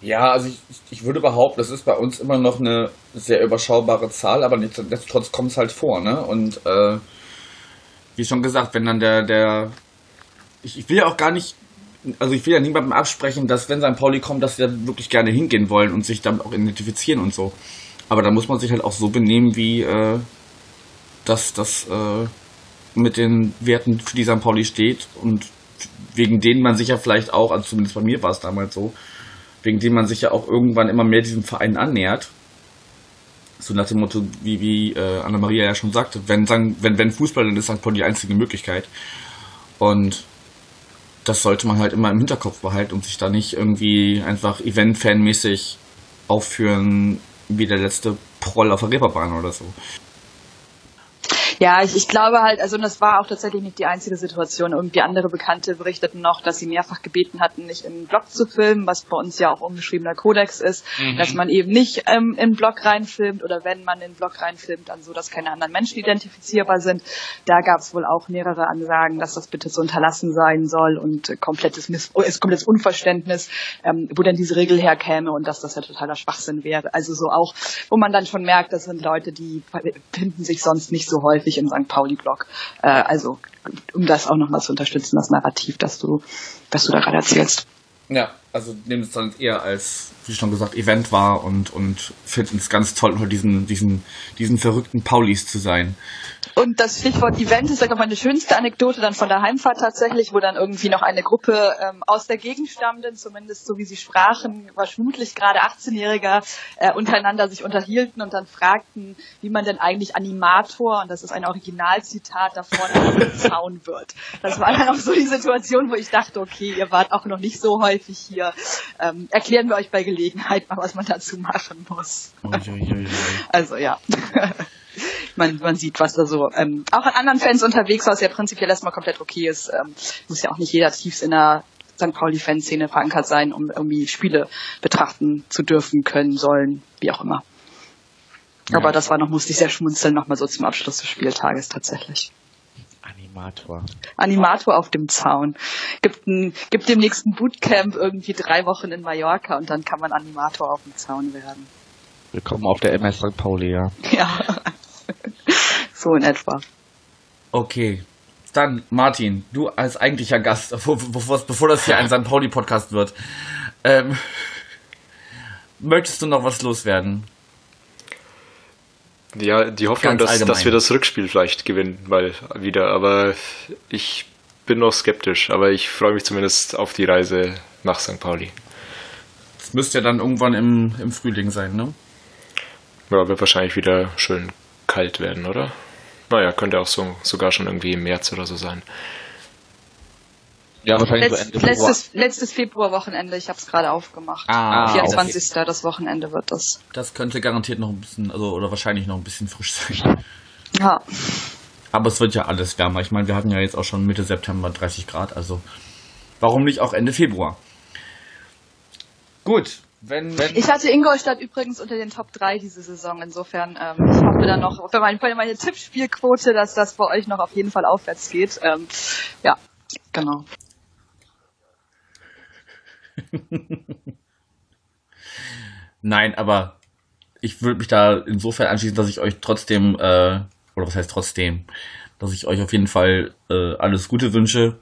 Ja, also ich, ich würde behaupten, das ist bei uns immer noch eine sehr überschaubare Zahl, aber nichtsdestotrotz kommt es halt vor, ne? Und äh, wie schon gesagt, wenn dann der, der ich, ich will ja auch gar nicht, also ich will ja niemandem absprechen, dass wenn St. Pauli kommt, dass sie da wirklich gerne hingehen wollen und sich damit auch identifizieren und so. Aber da muss man sich halt auch so benehmen, wie äh, dass das äh, mit den Werten, für die St. Pauli steht und wegen denen man sich ja vielleicht auch, also zumindest bei mir war es damals so, wegen denen man sich ja auch irgendwann immer mehr diesem Verein annähert. So nach dem Motto, wie, wie äh, Anna-Maria ja schon sagte, wenn, wenn, wenn Fußball, dann ist St. Pauli die einzige Möglichkeit. Und das sollte man halt immer im Hinterkopf behalten und sich da nicht irgendwie einfach Event-Fan-mäßig aufführen, wie der letzte Proll auf der Reeperbahn oder so. Ja, ich, ich glaube halt, also das war auch tatsächlich nicht die einzige Situation. Irgendwie andere Bekannte berichteten noch, dass sie mehrfach gebeten hatten, nicht im Blog zu filmen, was bei uns ja auch ungeschriebener Kodex ist, mhm. dass man eben nicht ähm, im Blog reinfilmt oder wenn man in den Blog reinfilmt, dann so, dass keine anderen Menschen identifizierbar sind. Da gab es wohl auch mehrere Ansagen, dass das bitte so unterlassen sein soll und äh, komplettes, Miss oh, ist komplettes Unverständnis, ähm, wo denn diese Regel herkäme und dass das ja totaler Schwachsinn wäre. Also so auch, wo man dann schon merkt, das sind Leute, die finden sich sonst nicht so häufig häufig im St. Pauli-Blog. Äh, also um das auch nochmal zu unterstützen, das Narrativ, das du, das du da gerade erzählst. Ja, also nehmen es dann eher als, wie schon gesagt, Event wahr und, und finden es ganz toll, unter diesen, diesen, diesen verrückten Paulis zu sein. Und das Stichwort Event ist ja meine schönste Anekdote dann von der Heimfahrt tatsächlich, wo dann irgendwie noch eine Gruppe ähm, aus der Gegend stammten, zumindest so wie sie sprachen, war vermutlich gerade 18-Jähriger, äh, untereinander sich unterhielten und dann fragten, wie man denn eigentlich Animator, und das ist ein Originalzitat, da vorne Zaun wird. Das war dann auch so die Situation, wo ich dachte, okay, ihr wart auch noch nicht so häufig hier. Ähm, erklären wir euch bei Gelegenheit mal, was man dazu machen muss. Also ja. man, man sieht, was da so ähm, auch an anderen Fans unterwegs war, was ja prinzipiell erstmal komplett okay ist. Ähm, muss ja auch nicht jeder tiefst in der St. Pauli-Fanszene verankert sein, um irgendwie Spiele betrachten zu dürfen, können, sollen, wie auch immer. Ja. Aber das war noch, musste ich sehr schmunzeln, nochmal so zum Abschluss des Spieltages tatsächlich. Animator. Animator auf dem Zaun. Gibt, ein, gibt dem nächsten Bootcamp irgendwie drei Wochen in Mallorca und dann kann man Animator auf dem Zaun werden. Willkommen auf der MS St. Pauli, ja. Ja. so in etwa. Okay. Dann, Martin, du als eigentlicher Gast, bevor, bevor das hier ein St. Pauli-Podcast wird, ähm, möchtest du noch was loswerden? Ja, die Hoffnung, dass, dass wir das Rückspiel vielleicht gewinnen, mal wieder. Aber ich bin noch skeptisch. Aber ich freue mich zumindest auf die Reise nach St. Pauli. Das müsste ja dann irgendwann im, im Frühling sein, ne? Ja, wird wahrscheinlich wieder schön kalt werden, oder? Naja, könnte auch so, sogar schon irgendwie im März oder so sein. Ja, wahrscheinlich Letz, so Ende Februar. Letztes, letztes Februarwochenende, ich habe es gerade aufgemacht. Ah, 24. Okay. das Wochenende wird das. Das könnte garantiert noch ein bisschen, also oder wahrscheinlich noch ein bisschen frisch sein. Ja. Aber es wird ja alles wärmer. Ich meine, wir hatten ja jetzt auch schon Mitte September 30 Grad, also warum nicht auch Ende Februar? Gut, wenn, wenn ich hatte Ingolstadt übrigens unter den Top 3 diese Saison. Insofern, ähm, ich hoffe dann noch, für meine, für meine Tippspielquote, dass das bei euch noch auf jeden Fall aufwärts geht. Ähm, ja, genau. Nein, aber ich würde mich da insofern anschließen, dass ich euch trotzdem, äh, oder was heißt trotzdem, dass ich euch auf jeden Fall äh, alles Gute wünsche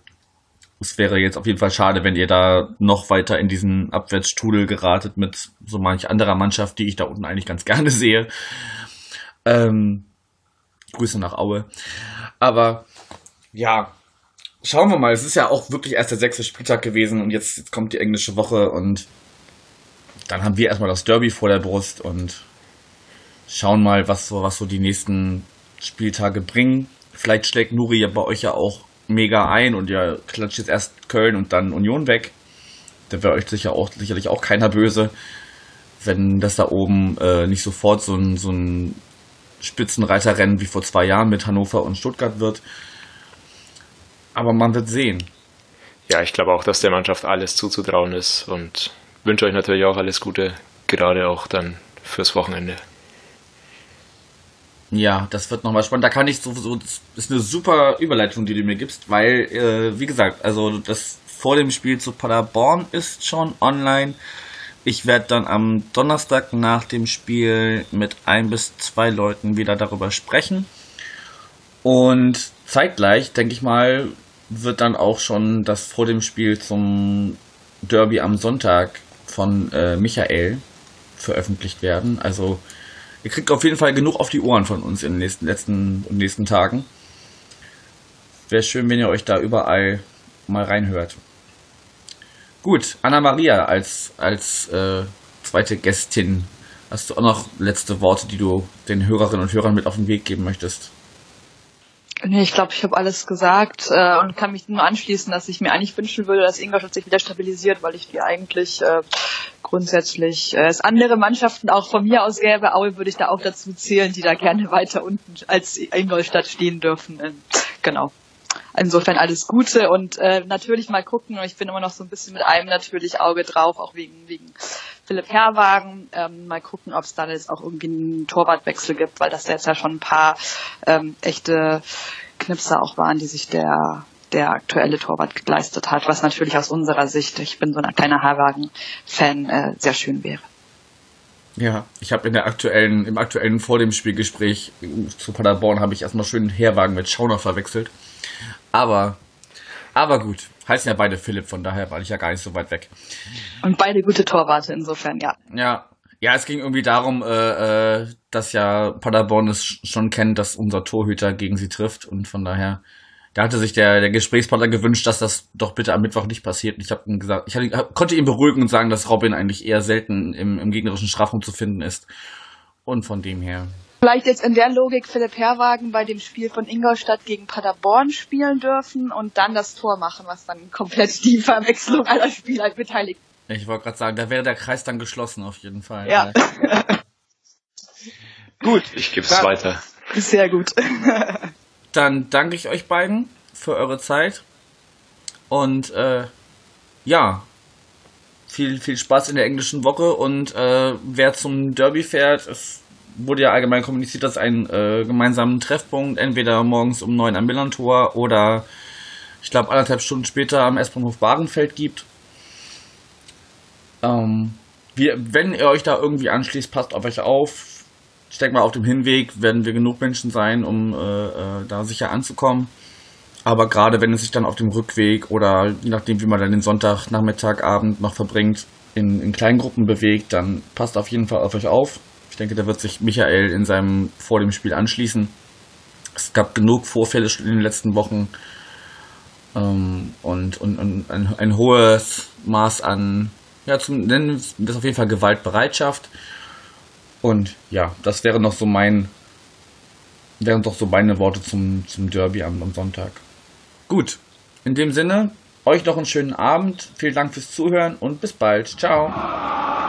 es wäre jetzt auf jeden Fall schade, wenn ihr da noch weiter in diesen Abwärtsstrudel geratet mit so manch anderer Mannschaft, die ich da unten eigentlich ganz gerne sehe. Ähm, Grüße nach Aue. Aber ja, schauen wir mal. Es ist ja auch wirklich erst der sechste Spieltag gewesen und jetzt, jetzt kommt die englische Woche und dann haben wir erstmal das Derby vor der Brust und schauen mal, was so, was so die nächsten Spieltage bringen. Vielleicht schlägt Nuri ja bei euch ja auch mega ein und ihr klatscht jetzt erst Köln und dann Union weg. Da wäre euch sicher auch, sicherlich auch keiner böse, wenn das da oben äh, nicht sofort so ein, so ein Spitzenreiterrennen wie vor zwei Jahren mit Hannover und Stuttgart wird. Aber man wird sehen. Ja, ich glaube auch, dass der Mannschaft alles zuzutrauen ist und wünsche euch natürlich auch alles Gute, gerade auch dann fürs Wochenende. Ja, das wird nochmal spannend. Da kann ich so, so, das ist eine super Überleitung, die du mir gibst, weil, äh, wie gesagt, also das vor dem Spiel zu Paderborn ist schon online. Ich werde dann am Donnerstag nach dem Spiel mit ein bis zwei Leuten wieder darüber sprechen. Und zeitgleich, denke ich mal, wird dann auch schon das vor dem Spiel zum Derby am Sonntag von äh, Michael veröffentlicht werden. Also Ihr kriegt auf jeden Fall genug auf die Ohren von uns in den nächsten, letzten und nächsten Tagen. Wäre schön, wenn ihr euch da überall mal reinhört. Gut, Anna Maria als, als äh, zweite Gästin. Hast du auch noch letzte Worte, die du den Hörerinnen und Hörern mit auf den Weg geben möchtest? Nee, ich glaube, ich habe alles gesagt äh, und kann mich nur anschließen, dass ich mir eigentlich wünschen würde, dass Ingolstadt sich wieder stabilisiert, weil ich die eigentlich äh, grundsätzlich äh, es andere Mannschaften auch von mir aus gäbe. Aue würde ich da auch dazu zählen, die da gerne weiter unten als Ingolstadt stehen dürfen. Ähm, genau. Insofern alles Gute und äh, natürlich mal gucken. Ich bin immer noch so ein bisschen mit einem natürlich Auge drauf, auch wegen wegen Philipp Herrwagen. Ähm, mal gucken, ob es da jetzt auch irgendwie einen Torwartwechsel gibt, weil das jetzt ja schon ein paar ähm, echte Knipser auch waren, die sich der der aktuelle Torwart geleistet hat, was natürlich aus unserer Sicht, ich bin so ein kleiner Haarwagen-Fan, äh, sehr schön wäre. Ja, ich habe in der aktuellen, im aktuellen vor dem Spielgespräch zu Paderborn habe ich erstmal schön Herwagen mit Schauner verwechselt. Aber Aber gut, heißen ja beide Philipp, von daher war ich ja gar nicht so weit weg. Und beide gute Torwarte, insofern, ja. Ja, ja, es ging irgendwie darum, äh, äh, dass ja Paderborn es schon kennt, dass unser Torhüter gegen sie trifft und von daher, da hatte sich der, der Gesprächspartner gewünscht, dass das doch bitte am Mittwoch nicht passiert. Und ich habe ihm gesagt, ich hatte, konnte ihn beruhigen und sagen, dass Robin eigentlich eher selten im, im gegnerischen Strafraum zu finden ist. Und von dem her. Vielleicht jetzt in der Logik Philipp Herwagen bei dem Spiel von Ingolstadt gegen Paderborn spielen dürfen und dann das Tor machen, was dann komplett die Verwechslung aller Spieler beteiligt. Ich wollte gerade sagen, da wäre der Kreis dann geschlossen auf jeden Fall. Ja. Gut, ich gebe es weiter. Sehr gut. Dann danke ich euch beiden für eure Zeit und äh, ja, viel, viel Spaß in der englischen Woche und äh, wer zum Derby fährt, es wurde ja allgemein kommuniziert, dass es einen äh, gemeinsamen Treffpunkt entweder morgens um neun am Millantor oder ich glaube anderthalb Stunden später am S-Bahnhof Bahrenfeld gibt. Ähm, wir, wenn ihr euch da irgendwie anschließt, passt auf euch auf. Ich denke mal, auf dem Hinweg werden wir genug Menschen sein, um äh, äh, da sicher anzukommen. Aber gerade wenn es sich dann auf dem Rückweg oder je nachdem, wie man dann den Sonntag, Nachmittag, Abend noch verbringt, in, in kleinen Gruppen bewegt, dann passt auf jeden Fall auf euch auf. Ich denke, da wird sich Michael in seinem vor dem Spiel anschließen. Es gab genug Vorfälle in den letzten Wochen ähm, und, und, und ein, ein hohes Maß an, ja, zum nennen das auf jeden Fall Gewaltbereitschaft. Und ja, das wäre noch so mein, wären doch so meine Worte zum, zum Derby am, am Sonntag. Gut, in dem Sinne, euch noch einen schönen Abend, vielen Dank fürs Zuhören und bis bald. Ciao.